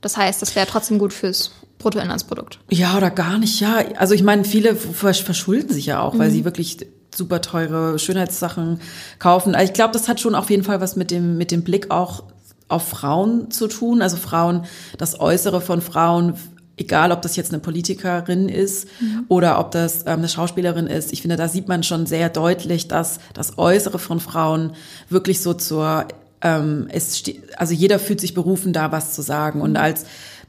Das heißt, das wäre trotzdem gut fürs Bruttoinlandsprodukt. Ja, oder gar nicht, ja. Also ich meine, viele versch- verschulden sich ja auch, weil sie wirklich super teure Schönheitssachen kaufen. Also ich glaube, das hat schon auf jeden Fall was mit dem, mit dem Blick auch auf Frauen zu tun. Also Frauen, das Äußere von Frauen, egal ob das jetzt eine Politikerin ist oder ob das ähm, eine Schauspielerin ist. Ich finde, da sieht man schon sehr deutlich, dass das Äußere von Frauen wirklich so zur ähm, es also jeder fühlt sich berufen, da was zu sagen. Und als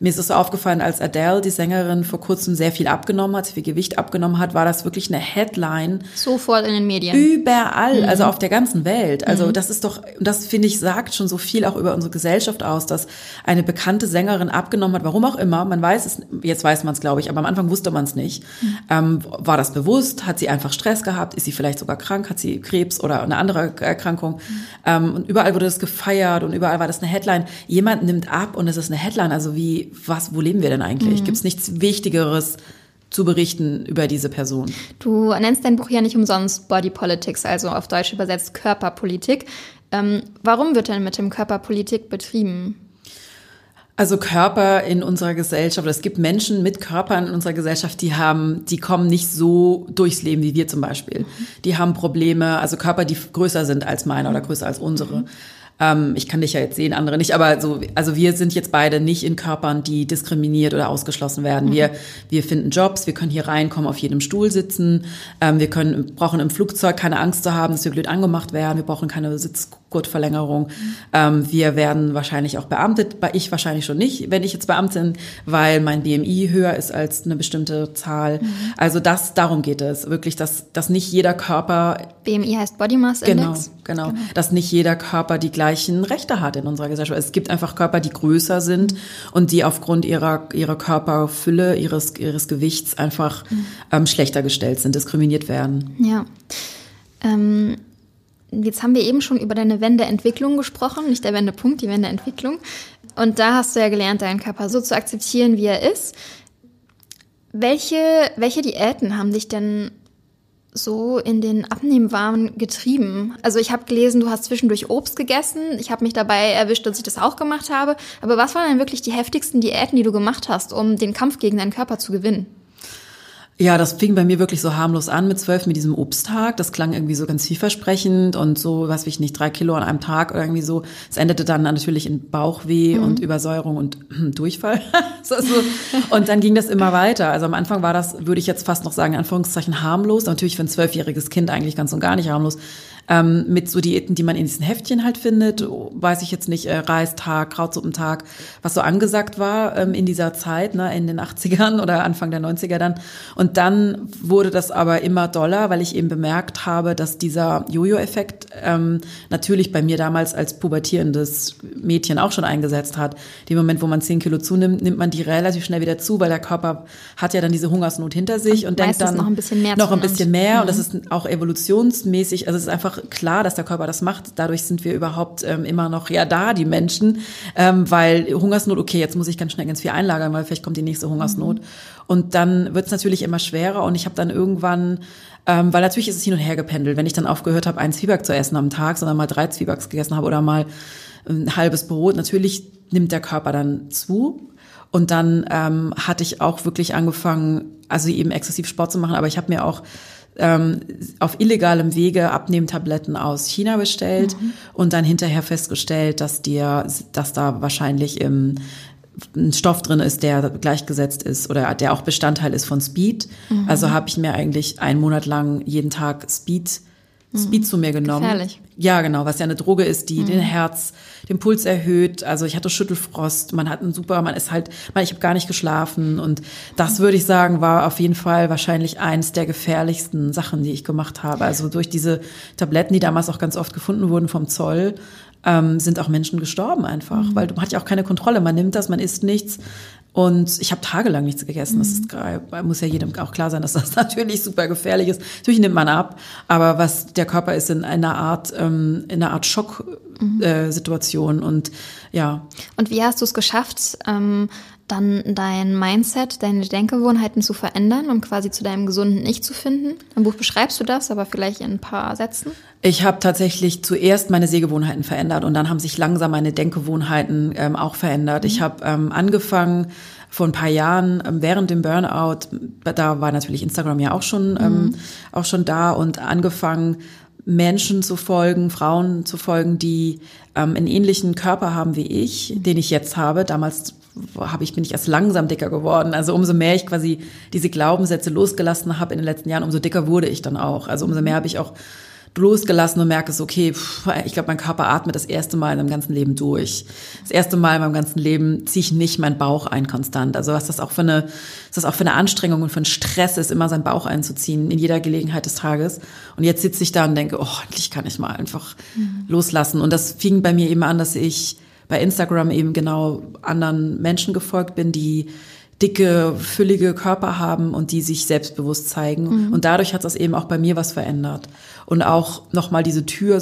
mir ist es so aufgefallen, als Adele, die Sängerin, vor kurzem sehr viel abgenommen hat, sehr viel Gewicht abgenommen hat, war das wirklich eine Headline Sofort in den Medien. überall, also auf der ganzen Welt. Also das ist doch, und das finde ich, sagt schon so viel auch über unsere Gesellschaft aus, dass eine bekannte Sängerin abgenommen hat, warum auch immer, man weiß es, jetzt weiß man es, glaube ich, aber am Anfang wusste man es nicht. Ähm, war das bewusst? Hat sie einfach Stress gehabt? Ist sie vielleicht sogar krank? Hat sie Krebs oder eine andere Erkrankung? Ähm, und überall wurde das gefeiert und überall war das eine Headline. Jemand nimmt ab und es ist eine Headline. Also wie, was, wo leben wir denn eigentlich? Gibt es nichts Wichtigeres zu berichten über diese Person? Du nennst dein Buch ja nicht umsonst Body Politics, also auf Deutsch übersetzt Körperpolitik. Ähm, warum wird denn mit dem Körperpolitik betrieben? Also Körper in unserer Gesellschaft, es gibt Menschen mit Körpern in unserer Gesellschaft, die haben, die kommen nicht so durchs Leben wie wir zum Beispiel. Die haben Probleme, also Körper, die größer sind als meiner oder größer als unsere. Ähm, ich kann dich ja jetzt sehen, andere nicht, aber so, also wir sind jetzt beide nicht in Körpern, die diskriminiert oder ausgeschlossen werden. Wir, wir finden Jobs, wir können hier reinkommen, auf jedem Stuhl sitzen, ähm, wir können, brauchen im Flugzeug keine Angst zu haben, dass wir blöd angemacht werden, wir brauchen keine Sitzgurtverlängerung. Ähm, wir werden wahrscheinlich auch beamtet, bei ich wahrscheinlich schon nicht, wenn ich jetzt Beamtin, weil mein BMI höher ist als eine bestimmte Zahl. Also das, darum geht es, wirklich, dass, dass nicht jeder Körper BMI heißt Body Mass Genau, Index. genau, Dass nicht jeder Körper die gleichen Rechte hat in unserer Gesellschaft. Es gibt einfach Körper, die größer sind und die aufgrund ihrer, ihrer Körperfülle, ihres, ihres Gewichts einfach ähm, schlechter gestellt sind, diskriminiert werden. Ja. Ähm, jetzt haben wir eben schon über deine Wendeentwicklung gesprochen, nicht der Wendepunkt, die Wendeentwicklung. Und da hast du ja gelernt, deinen Körper so zu akzeptieren, wie er ist. Welche, welche Diäten haben dich denn so in den Abnehmwahn getrieben? Also ich habe gelesen, du hast zwischendurch Obst gegessen. Ich habe mich dabei erwischt, dass ich das auch gemacht habe. Aber was waren denn wirklich die heftigsten Diäten, die du gemacht hast, um den Kampf gegen deinen Körper zu gewinnen? Ja, das fing bei mir wirklich so harmlos an mit zwölf mit diesem Obsttag. Das klang irgendwie so ganz vielversprechend und so, was weiß ich nicht, drei Kilo an einem Tag oder irgendwie so. Es endete dann natürlich in Bauchweh und Übersäuerung und Durchfall. so, so. Und dann ging das immer weiter. Also am Anfang war das, würde ich jetzt fast noch sagen, in Anführungszeichen harmlos. Natürlich für ein zwölfjähriges Kind eigentlich ganz und gar nicht harmlos. Ähm, mit so Diäten, die man in diesen Heftchen halt findet, weiß ich jetzt nicht, äh, Reistag, Krautsuppentag, was so angesagt war ähm, in dieser Zeit, ne, in den 80ern oder Anfang der 90er dann. Und dann wurde das aber immer doller, weil ich eben bemerkt habe, dass dieser Jojo-Effekt ähm, natürlich bei mir damals als pubertierendes Mädchen auch schon eingesetzt hat. Dem Moment, wo man 10 Kilo zunimmt, nimmt man die relativ schnell wieder zu, weil der Körper hat ja dann diese Hungersnot hinter sich und, Und denkt dann noch ein bisschen mehr noch ein bisschen mehr und das ist auch evolutionsmäßig, also es ist einfach klar, dass der Körper das macht. Dadurch sind wir überhaupt ähm, immer noch ja da, die Menschen, ähm, weil Hungersnot, okay, jetzt muss ich ganz schnell ganz viel einlagern, weil vielleicht kommt die nächste Hungersnot. Und dann wird es natürlich immer schwerer und ich habe dann irgendwann ähm, weil natürlich ist es hin und her gependelt. Wenn ich dann aufgehört habe, einen Zwieback zu essen am Tag, sondern mal drei Zwiebacks gegessen habe oder mal ein halbes Brot, natürlich nimmt der Körper dann zu. Und dann ähm, hatte ich auch wirklich angefangen, also eben exzessiv Sport zu machen, aber ich habe mir auch ähm, auf illegalem Wege Abnehmtabletten aus China bestellt und dann hinterher festgestellt, dass dir, dass da wahrscheinlich im ein Stoff drin ist, der gleichgesetzt ist oder der auch Bestandteil ist von Speed. Also habe ich mir eigentlich einen Monat lang jeden Tag Speed Speed zu mir genommen. Gefährlich. Ja, genau, was ja eine Droge ist, die den Herz, den Puls erhöht. Also ich hatte Schüttelfrost, man hat einen super, man ist halt, man, ich habe gar nicht geschlafen und das würde ich sagen, war auf jeden Fall wahrscheinlich eins der gefährlichsten Sachen, die ich gemacht habe. Also durch diese Tabletten, die damals auch ganz oft gefunden wurden vom Zoll, ähm, sind auch Menschen gestorben einfach, weil man hat ja auch keine Kontrolle. Man nimmt das, man isst nichts. Und ich habe tagelang nichts gegessen. Das ist geil. muss ja jedem auch klar sein, dass das natürlich super gefährlich ist. Natürlich nimmt man ab, aber was der Körper ist in einer Art, ähm, in einer Art Schocksituation äh, Situation. und ja. Und wie hast du es geschafft, ähm, dann dein Mindset, deine Denkgewohnheiten zu verändern, um quasi zu deinem gesunden Ich zu finden? Im Buch beschreibst du das, aber vielleicht in ein paar Sätzen. Ich habe tatsächlich zuerst meine Sehgewohnheiten verändert und dann haben sich langsam meine Denkgewohnheiten ähm, auch verändert. Mhm. Ich habe ähm, angefangen vor ein paar Jahren ähm, während dem Burnout, da war natürlich Instagram ja auch schon ähm, mhm. auch schon da und angefangen Menschen zu folgen, Frauen zu folgen, die ähm, einen ähnlichen Körper haben wie ich, den ich jetzt habe. Damals habe ich bin ich erst langsam dicker geworden. Also umso mehr ich quasi diese Glaubenssätze losgelassen habe in den letzten Jahren, umso dicker wurde ich dann auch. Also umso mehr habe ich auch losgelassen und merke so, okay, ich glaube, mein Körper atmet das erste Mal in meinem ganzen Leben durch. Das erste Mal in meinem ganzen Leben ziehe ich nicht meinen Bauch ein konstant. Also was das auch für eine, was das auch für eine Anstrengung und für ein Stress ist, immer seinen Bauch einzuziehen in jeder Gelegenheit des Tages. Und jetzt sitze ich da und denke, oh, endlich kann ich mal einfach mhm. loslassen. Und das fing bei mir eben an, dass ich bei Instagram eben genau anderen Menschen gefolgt bin, die dicke, füllige Körper haben und die sich selbstbewusst zeigen. Mhm. Und dadurch hat das eben auch bei mir was verändert und auch nochmal diese Tür,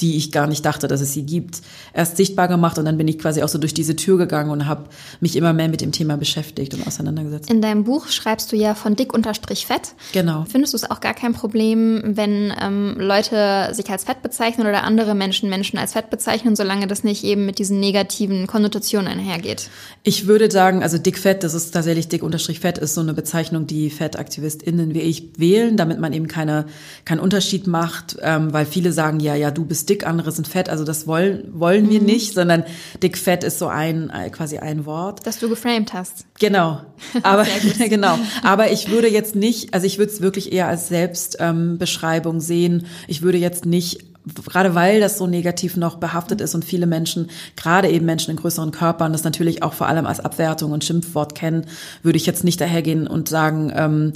die ich gar nicht dachte, dass es sie gibt, erst sichtbar gemacht und dann bin ich quasi auch so durch diese Tür gegangen und habe mich immer mehr mit dem Thema beschäftigt und auseinandergesetzt. In deinem Buch schreibst du ja von dick unterstrich fett. Genau. Findest du es auch gar kein Problem, wenn ähm, Leute sich als fett bezeichnen oder andere Menschen Menschen als fett bezeichnen, solange das nicht eben mit diesen negativen Konnotationen einhergeht? Ich würde sagen, also dick fett, das ist tatsächlich dick unterstrich fett, ist so eine Bezeichnung, die FettaktivistInnen wie ich wählen, damit man eben keine, keinen Unterschied macht macht, ähm, weil viele sagen, ja, ja, du bist dick, andere sind fett. Also das wollen, wollen wir mhm. nicht, sondern dick fett ist so ein, äh, quasi ein Wort. Das du geframed hast. Genau. Aber, genau. Aber ich würde jetzt nicht, also ich würde es wirklich eher als Selbstbeschreibung ähm, sehen. Ich würde jetzt nicht gerade weil das so negativ noch behaftet ist und viele Menschen, gerade eben Menschen in größeren Körpern, das natürlich auch vor allem als Abwertung und Schimpfwort kennen, würde ich jetzt nicht dahergehen und sagen, ähm,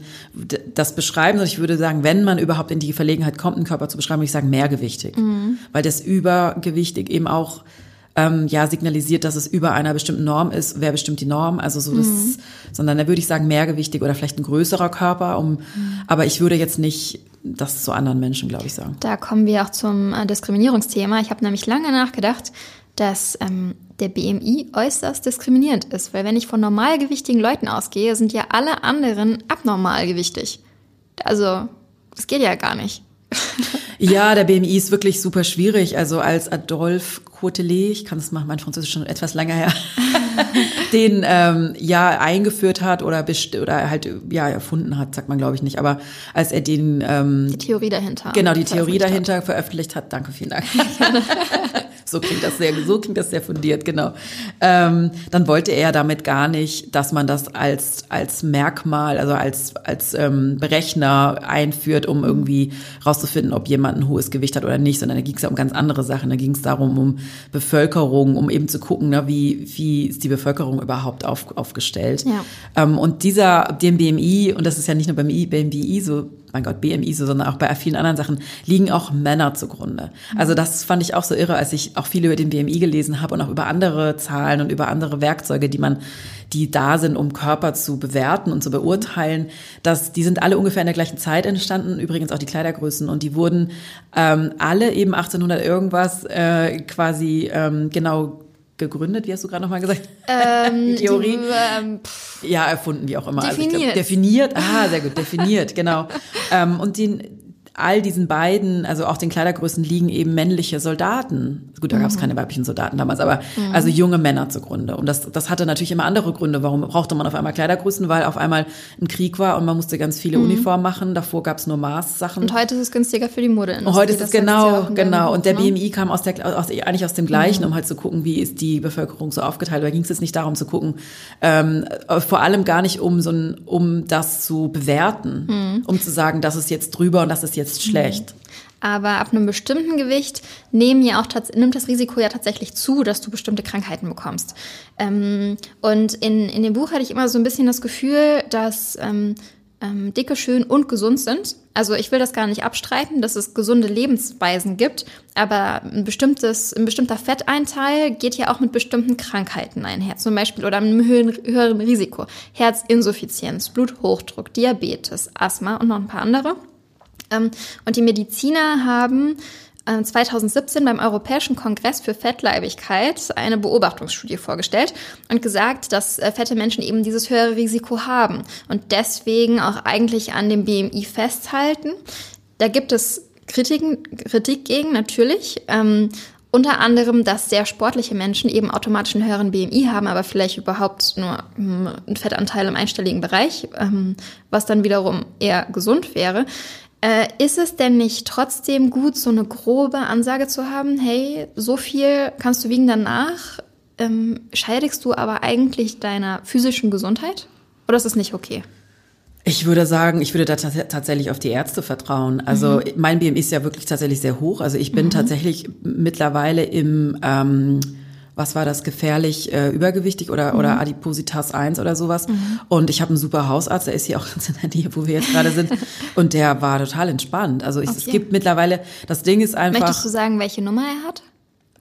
das beschreiben, sondern ich würde sagen, wenn man überhaupt in die Verlegenheit kommt, einen Körper zu beschreiben, würde ich sagen, mehrgewichtig. Mhm. Weil das Übergewichtig eben auch ähm, ja signalisiert, dass es über einer bestimmten Norm ist. Wer bestimmt die Norm? Also so das, mhm. sondern da würde ich sagen mehrgewichtig oder vielleicht ein größerer Körper. Um, mhm. Aber ich würde jetzt nicht das zu anderen Menschen, glaube ich, sagen. Da kommen wir auch zum äh, Diskriminierungsthema. Ich habe nämlich lange nachgedacht, dass ähm, der BMI äußerst diskriminierend ist, weil wenn ich von normalgewichtigen Leuten ausgehe, sind ja alle anderen abnormalgewichtig. Also, das geht ja gar nicht. Ja, der BMI ist wirklich super schwierig. Also als Adolf Cotelet, ich kann es machen, mein Französisch schon etwas länger her, den ähm, ja eingeführt hat oder oder halt ja erfunden hat, sagt man glaube ich nicht, aber als er den ähm, die Theorie dahinter genau die Theorie dahinter hat. veröffentlicht hat, danke vielen Dank. so klingt das sehr so klingt das sehr fundiert genau. Ähm, dann wollte er damit gar nicht, dass man das als als Merkmal also als als ähm, Berechner einführt, um irgendwie rauszufinden, ob jemand ein hohes Gewicht hat oder nicht, sondern da ging es ja um ganz andere Sachen. Da ging es darum um Bevölkerung, um eben zu gucken, ne, wie, wie ist die Bevölkerung überhaupt auf, aufgestellt. Ja. Ähm, und dieser, dem BMI, und das ist ja nicht nur beim BMI so, mein Gott, BMI so, sondern auch bei vielen anderen Sachen, liegen auch Männer zugrunde. Also das fand ich auch so irre, als ich auch viel über den BMI gelesen habe und auch über andere Zahlen und über andere Werkzeuge, die man die da sind, um Körper zu bewerten und zu beurteilen, dass die sind alle ungefähr in der gleichen Zeit entstanden, übrigens auch die Kleidergrößen und die wurden ähm, alle eben 1800 irgendwas äh, quasi ähm, genau gegründet, wie hast du gerade nochmal gesagt? Ähm, die Theorie? Ähm, ja, erfunden, wie auch immer. Definiert. Also glaub, definiert, ah, sehr gut, definiert, genau. ähm, und den, all diesen beiden, also auch den Kleidergrößen liegen eben männliche Soldaten. Gut, da gab es mhm. keine weiblichen Soldaten damals, aber mhm. also junge Männer zugrunde. Und das, das hatte natürlich immer andere Gründe. Warum brauchte man auf einmal Kleidergrößen? Weil auf einmal ein Krieg war und man musste ganz viele mhm. Uniformen machen. Davor gab es nur Maßsachen. Und heute ist es günstiger für die Modeindustrie. Und heute ist es genau, genau. Und der ne? BMI kam aus der, aus, eigentlich aus dem Gleichen, mhm. um halt zu gucken, wie ist die Bevölkerung so aufgeteilt. Da ging es jetzt nicht darum zu gucken, ähm, vor allem gar nicht um so ein, um das zu bewerten, mhm. um zu sagen, das ist jetzt drüber und das ist jetzt jetzt schlecht. Aber ab einem bestimmten Gewicht nehmen ja auch nimmt das Risiko ja tatsächlich zu, dass du bestimmte Krankheiten bekommst. Ähm, und in, in dem Buch hatte ich immer so ein bisschen das Gefühl, dass ähm, ähm, Dicke schön und gesund sind. Also ich will das gar nicht abstreiten, dass es gesunde Lebensweisen gibt, aber ein bestimmtes, ein bestimmter Fetteinteil geht ja auch mit bestimmten Krankheiten einher, zum Beispiel oder einem höheren, höheren Risiko. Herzinsuffizienz, Bluthochdruck, Diabetes, Asthma und noch ein paar andere. Ähm, und die Mediziner haben 2017 beim Europäischen Kongress für Fettleibigkeit eine Beobachtungsstudie vorgestellt und gesagt, dass äh, fette Menschen eben dieses höhere Risiko haben und deswegen auch eigentlich an dem BMI festhalten. Da gibt es Kritiken, Kritik gegen, natürlich. Ähm, unter anderem, dass sehr sportliche Menschen eben automatisch einen höheren BMI haben, aber vielleicht überhaupt nur hm, einen Fettanteil im einstelligen Bereich, ähm, was dann wiederum eher gesund wäre. Äh, ist es denn nicht trotzdem gut, so eine grobe Ansage zu haben, hey, so viel kannst du wiegen danach, ähm, scheidigst du aber eigentlich deiner physischen Gesundheit? Oder ist es nicht okay? Ich würde sagen, ich würde da tatsächlich auf die Ärzte vertrauen. Also mhm. mein BMI ist ja wirklich tatsächlich sehr hoch. Also ich bin mhm. tatsächlich mittlerweile im, ähm, was war das, gefährlich äh, übergewichtig oder, mhm. oder Adipositas 1 oder sowas. Mhm. Und ich habe einen super Hausarzt, der ist hier auch ganz in der Nähe, wo wir jetzt gerade sind. und der war total entspannt. Also ich, okay. es gibt mittlerweile, das Ding ist einfach. Möchtest du sagen, welche Nummer er hat?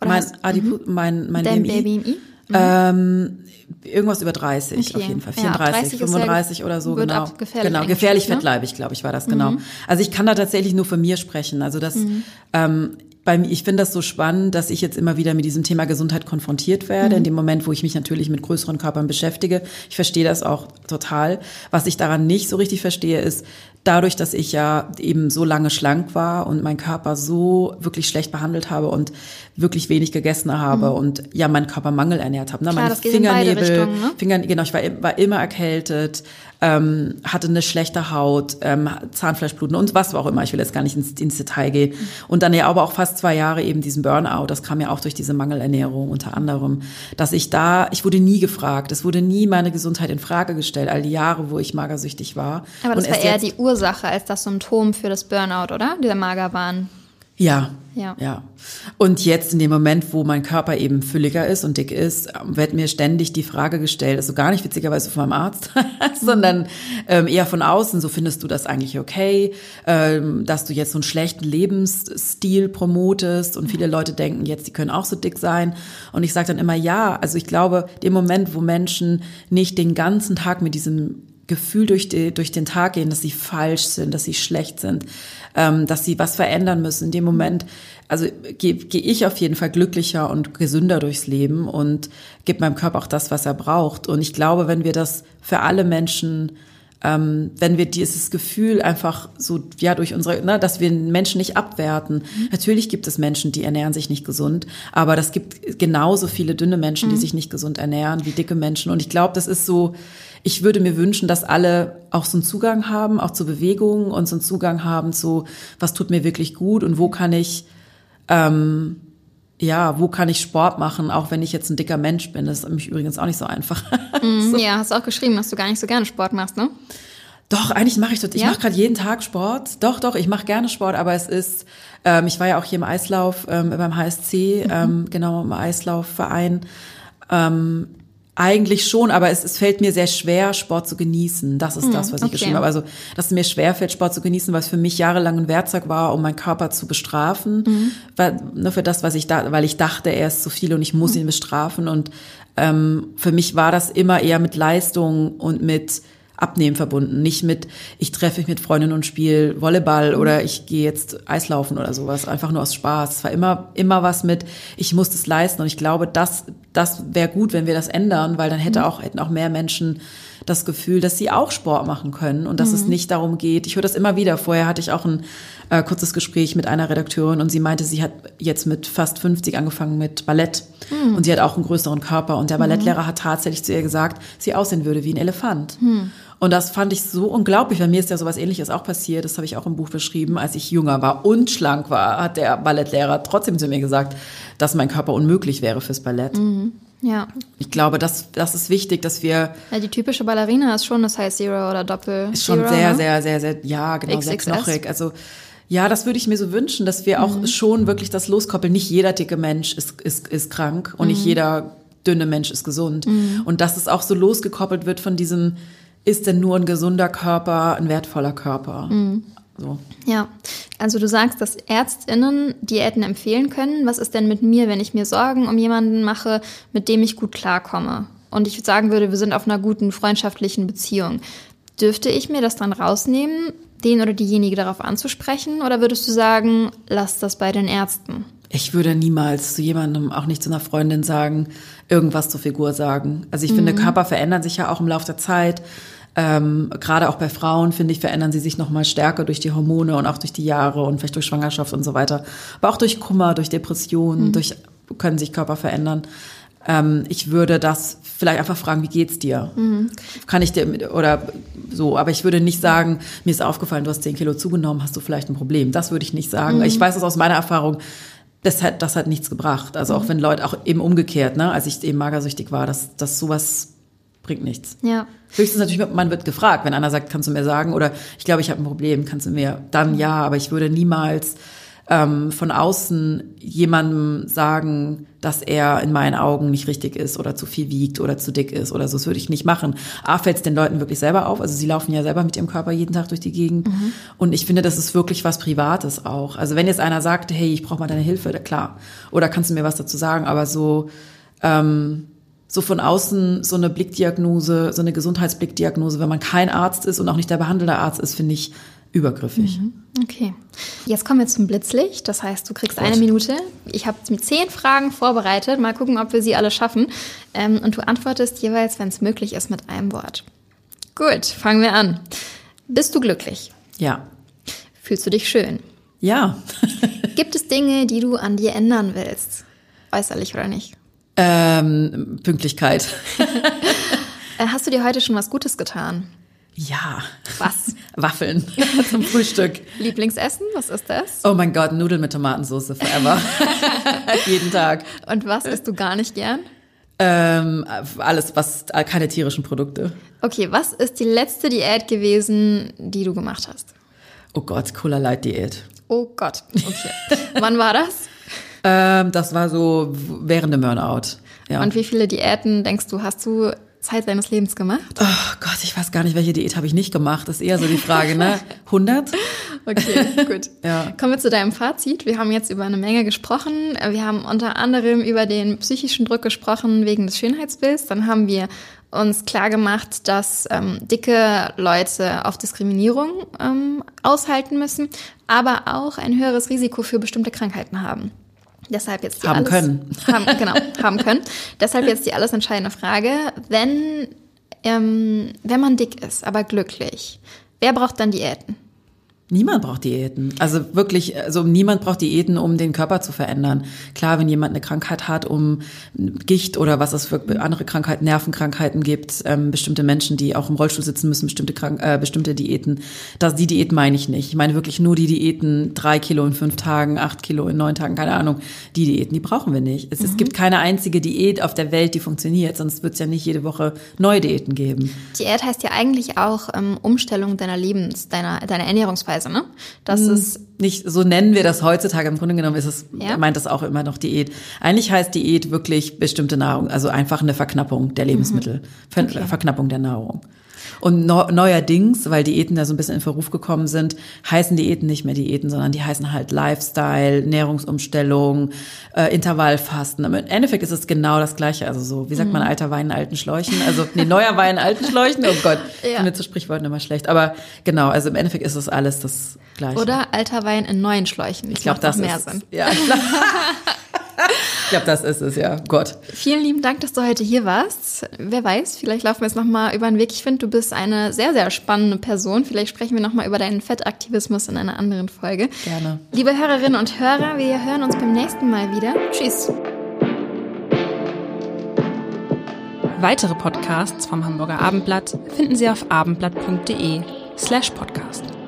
Oder mein, Adipo, mhm. mein, mein Dein BMI. BMI? Mhm. Ähm, irgendwas über 30 okay. auf jeden Fall. 34, ja, 35 oder so, genau. Gefährlich genau, gefährlich ne? fettleibig, glaube ich, war das, genau. Mhm. Also ich kann da tatsächlich nur von mir sprechen. Also das, mhm. ähm, bei mir, ich finde das so spannend, dass ich jetzt immer wieder mit diesem Thema Gesundheit konfrontiert werde, mhm. in dem Moment, wo ich mich natürlich mit größeren Körpern beschäftige. Ich verstehe das auch total. Was ich daran nicht so richtig verstehe, ist, dadurch, dass ich ja eben so lange schlank war und meinen Körper so wirklich schlecht behandelt habe und wirklich wenig gegessen habe mhm. und ja meinen Körper Mangel ernährt habe. Ne? Klar, Meine Fingernägel, ne? Finger, genau, ich war, war immer erkältet, ähm, hatte eine schlechte Haut, ähm, Zahnfleischbluten und was auch immer. Ich will jetzt gar nicht ins, ins Detail gehen. Und dann ja aber auch fast zwei Jahre eben diesen Burnout. Das kam ja auch durch diese Mangelernährung unter anderem, dass ich da, ich wurde nie gefragt. Es wurde nie meine Gesundheit in Frage gestellt, all die Jahre, wo ich magersüchtig war. Aber das und war eher die Ursache als das Symptom für das Burnout, oder? Dieser Magerwahn. Ja, ja. ja. Und jetzt in dem Moment, wo mein Körper eben fülliger ist und dick ist, wird mir ständig die Frage gestellt, also gar nicht witzigerweise von meinem Arzt, sondern ähm, eher von außen, so findest du das eigentlich okay, ähm, dass du jetzt so einen schlechten Lebensstil promotest und viele Leute denken jetzt, die können auch so dick sein. Und ich sage dann immer ja, also ich glaube, dem Moment, wo Menschen nicht den ganzen Tag mit diesem Gefühl durch, die, durch den Tag gehen, dass sie falsch sind, dass sie schlecht sind, ähm, dass sie was verändern müssen. In dem Moment, also gehe geh ich auf jeden Fall glücklicher und gesünder durchs Leben und gebe meinem Körper auch das, was er braucht. Und ich glaube, wenn wir das für alle Menschen ähm, wenn wir dieses Gefühl einfach so, ja, durch unsere, ne, dass wir Menschen nicht abwerten. Mhm. Natürlich gibt es Menschen, die ernähren sich nicht gesund, aber das gibt genauso viele dünne Menschen, mhm. die sich nicht gesund ernähren, wie dicke Menschen. Und ich glaube, das ist so, ich würde mir wünschen, dass alle auch so einen Zugang haben, auch zu Bewegungen und so einen Zugang haben zu, was tut mir wirklich gut und wo kann ich, ähm, ja, wo kann ich Sport machen, auch wenn ich jetzt ein dicker Mensch bin. Das ist mich übrigens auch nicht so einfach. Mm, so. Ja, hast du auch geschrieben, dass du gar nicht so gerne Sport machst, ne? Doch, eigentlich mache ich das. Ich ja? mache gerade jeden Tag Sport. Doch, doch, ich mache gerne Sport, aber es ist, ähm, ich war ja auch hier im Eislauf ähm, beim HSC, mhm. ähm, genau im Eislaufverein. Ähm, eigentlich schon, aber es, es fällt mir sehr schwer, Sport zu genießen. Das ist hm, das, was ich okay. geschrieben habe. Also, dass es mir schwer fällt, Sport zu genießen, weil es für mich jahrelang ein Werkzeug war, um meinen Körper zu bestrafen. Mhm. Weil, nur für das, was ich da, weil ich dachte, er ist zu viel und ich muss mhm. ihn bestrafen. Und ähm, für mich war das immer eher mit Leistung und mit Abnehmen verbunden. Nicht mit, ich treffe mich mit Freundinnen und spiele Volleyball mhm. oder ich gehe jetzt Eislaufen oder sowas. Einfach nur aus Spaß. Es war immer, immer was mit, ich muss das leisten. Und ich glaube, das, das wäre gut, wenn wir das ändern, weil dann hätte mhm. auch, hätten auch mehr Menschen das Gefühl, dass sie auch Sport machen können und dass mhm. es nicht darum geht. Ich höre das immer wieder. Vorher hatte ich auch ein äh, kurzes Gespräch mit einer Redakteurin und sie meinte, sie hat jetzt mit fast 50 angefangen mit Ballett mhm. und sie hat auch einen größeren Körper und der mhm. Ballettlehrer hat tatsächlich zu ihr gesagt, sie aussehen würde wie ein Elefant. Mhm. Und das fand ich so unglaublich. Bei mir ist ja sowas ähnliches auch passiert. Das habe ich auch im Buch beschrieben. Als ich jünger war und schlank war, hat der Ballettlehrer trotzdem zu mir gesagt, dass mein Körper unmöglich wäre fürs Ballett. Mhm. Ja. Ich glaube, das, das ist wichtig, dass wir. Ja, die typische Ballerina ist schon das heißt Zero oder Doppel. Ist schon sehr, ne? sehr, sehr, sehr, ja, genau, XXS. sehr knochig. Also, ja, das würde ich mir so wünschen, dass wir auch mhm. schon wirklich das loskoppeln. Nicht jeder dicke Mensch ist, ist, ist krank und mhm. nicht jeder dünne Mensch ist gesund. Mhm. Und dass es auch so losgekoppelt wird von diesem, ist denn nur ein gesunder Körper ein wertvoller Körper? Mhm. So. Ja, also du sagst, dass ÄrztInnen Diäten empfehlen können. Was ist denn mit mir, wenn ich mir Sorgen um jemanden mache, mit dem ich gut klarkomme? Und ich sagen würde, wir sind auf einer guten freundschaftlichen Beziehung. Dürfte ich mir das dann rausnehmen, den oder diejenige darauf anzusprechen? Oder würdest du sagen, lass das bei den Ärzten? Ich würde niemals zu jemandem, auch nicht zu einer Freundin sagen, irgendwas zur Figur sagen. Also ich mhm. finde, Körper verändern sich ja auch im Laufe der Zeit. Ähm, Gerade auch bei Frauen, finde ich, verändern sie sich noch mal stärker durch die Hormone und auch durch die Jahre und vielleicht durch Schwangerschaft und so weiter. Aber auch durch Kummer, durch Depressionen, mhm. durch können sich Körper verändern. Ähm, ich würde das vielleicht einfach fragen, wie geht's dir? Mhm. Kann ich dir oder so, aber ich würde nicht sagen, mir ist aufgefallen, du hast zehn Kilo zugenommen, hast du vielleicht ein Problem? Das würde ich nicht sagen. Mhm. Ich weiß es aus meiner Erfahrung, das hat, das hat nichts gebracht. Also auch mhm. wenn Leute, auch eben umgekehrt, ne, als ich eben magersüchtig war, dass, dass sowas bringt nichts. Ja. Höchstens natürlich, man wird gefragt, wenn einer sagt, kannst du mir sagen, oder ich glaube, ich habe ein Problem, kannst du mir, dann ja, aber ich würde niemals ähm, von außen jemandem sagen, dass er in meinen Augen nicht richtig ist oder zu viel wiegt oder zu dick ist oder so. Das würde ich nicht machen. A, fällt es den Leuten wirklich selber auf. Also sie laufen ja selber mit ihrem Körper jeden Tag durch die Gegend. Mhm. Und ich finde, das ist wirklich was Privates auch. Also wenn jetzt einer sagt, hey, ich brauche mal deine Hilfe, klar. Oder kannst du mir was dazu sagen? Aber so, ähm, so von außen so eine Blickdiagnose, so eine Gesundheitsblickdiagnose, wenn man kein Arzt ist und auch nicht der behandelnde Arzt ist, finde ich übergriffig. Mhm. Okay. Jetzt kommen wir zum Blitzlicht. Das heißt, du kriegst Gut. eine Minute. Ich habe zehn Fragen vorbereitet. Mal gucken, ob wir sie alle schaffen. Ähm, und du antwortest jeweils, wenn es möglich ist, mit einem Wort. Gut, fangen wir an. Bist du glücklich? Ja. Fühlst du dich schön? Ja. Gibt es Dinge, die du an dir ändern willst? Äußerlich oder nicht? Ähm, Pünktlichkeit. Äh, hast du dir heute schon was Gutes getan? Ja. Was? Waffeln zum Frühstück. Lieblingsessen, was ist das? Oh mein Gott, Nudeln mit Tomatensauce forever. Jeden Tag. Und was isst du gar nicht gern? Ähm, alles, was keine tierischen Produkte. Okay, was ist die letzte Diät gewesen, die du gemacht hast? Oh Gott, Cola Light Diät. Oh Gott, okay. Wann war das? Ähm, das war so während dem Burnout. Ja. Und wie viele Diäten denkst du, hast du Zeit seines Lebens gemacht? Oh Gott, ich weiß gar nicht, welche Diät habe ich nicht gemacht. Das ist eher so die Frage, ne? 100? Okay, gut. ja. Kommen wir zu deinem Fazit. Wir haben jetzt über eine Menge gesprochen. Wir haben unter anderem über den psychischen Druck gesprochen wegen des Schönheitsbilds. Dann haben wir uns klar gemacht, dass ähm, dicke Leute auf Diskriminierung ähm, aushalten müssen, aber auch ein höheres Risiko für bestimmte Krankheiten haben. Deshalb jetzt die haben alles, können. Haben, genau, haben können. Deshalb jetzt die alles entscheidende Frage. Wenn, ähm, wenn man dick ist, aber glücklich, wer braucht dann Diäten? Niemand braucht Diäten. Also wirklich, also niemand braucht Diäten, um den Körper zu verändern. Klar, wenn jemand eine Krankheit hat, um Gicht oder was es für andere Krankheiten, Nervenkrankheiten gibt, ähm, bestimmte Menschen, die auch im Rollstuhl sitzen müssen, bestimmte, Krank äh, bestimmte Diäten. Das, die Diät meine ich nicht. Ich meine wirklich nur die Diäten, drei Kilo in fünf Tagen, acht Kilo in neun Tagen, keine Ahnung. Die Diäten, die brauchen wir nicht. Es, mhm. es gibt keine einzige Diät auf der Welt, die funktioniert, sonst wird es ja nicht jede Woche neue Diäten geben. Diät heißt ja eigentlich auch ähm, Umstellung deiner Lebens, deiner, deiner Ernährungsweise. Ernährungsweise, ne? Das hm, ist nicht so nennen wir das heutzutage. Im Grunde genommen ist es ja? meint das auch immer noch Diät. Eigentlich heißt Diät wirklich bestimmte Nahrung, also einfach eine Verknappung der Lebensmittel, mhm. okay. Verknappung der Nahrung. Und neuerdings, weil Diäten da so ein bisschen in Verruf gekommen sind, heißen Diäten nicht mehr Diäten, sondern die heißen halt Lifestyle, Ernährungsumstellung, äh, Intervallfasten. Im Endeffekt ist es genau das Gleiche. Also so, wie sagt man, mhm. alter Wein in alten Schläuchen? Also, nee, neuer Wein in alten Schläuchen? Oh Gott, ja. ich so Sprichworten immer schlecht. Aber genau, also im Endeffekt ist es alles das Gleiche. Oder alter Wein in neuen Schläuchen. Ich glaube, das mehr ist, Sinn. Ja, ich glaube, glaub, das ist es, ja. Gott. Vielen lieben Dank, dass du heute hier warst. Wer weiß, vielleicht laufen wir jetzt nochmal über den Weg. Ich finde, du bist eine sehr, sehr spannende Person. Vielleicht sprechen wir nochmal über deinen Fettaktivismus in einer anderen Folge. Gerne. Liebe Hörerinnen und Hörer, wir hören uns beim nächsten Mal wieder. Tschüss. Weitere Podcasts vom Hamburger Abendblatt finden Sie auf abendblatt.de slash podcast.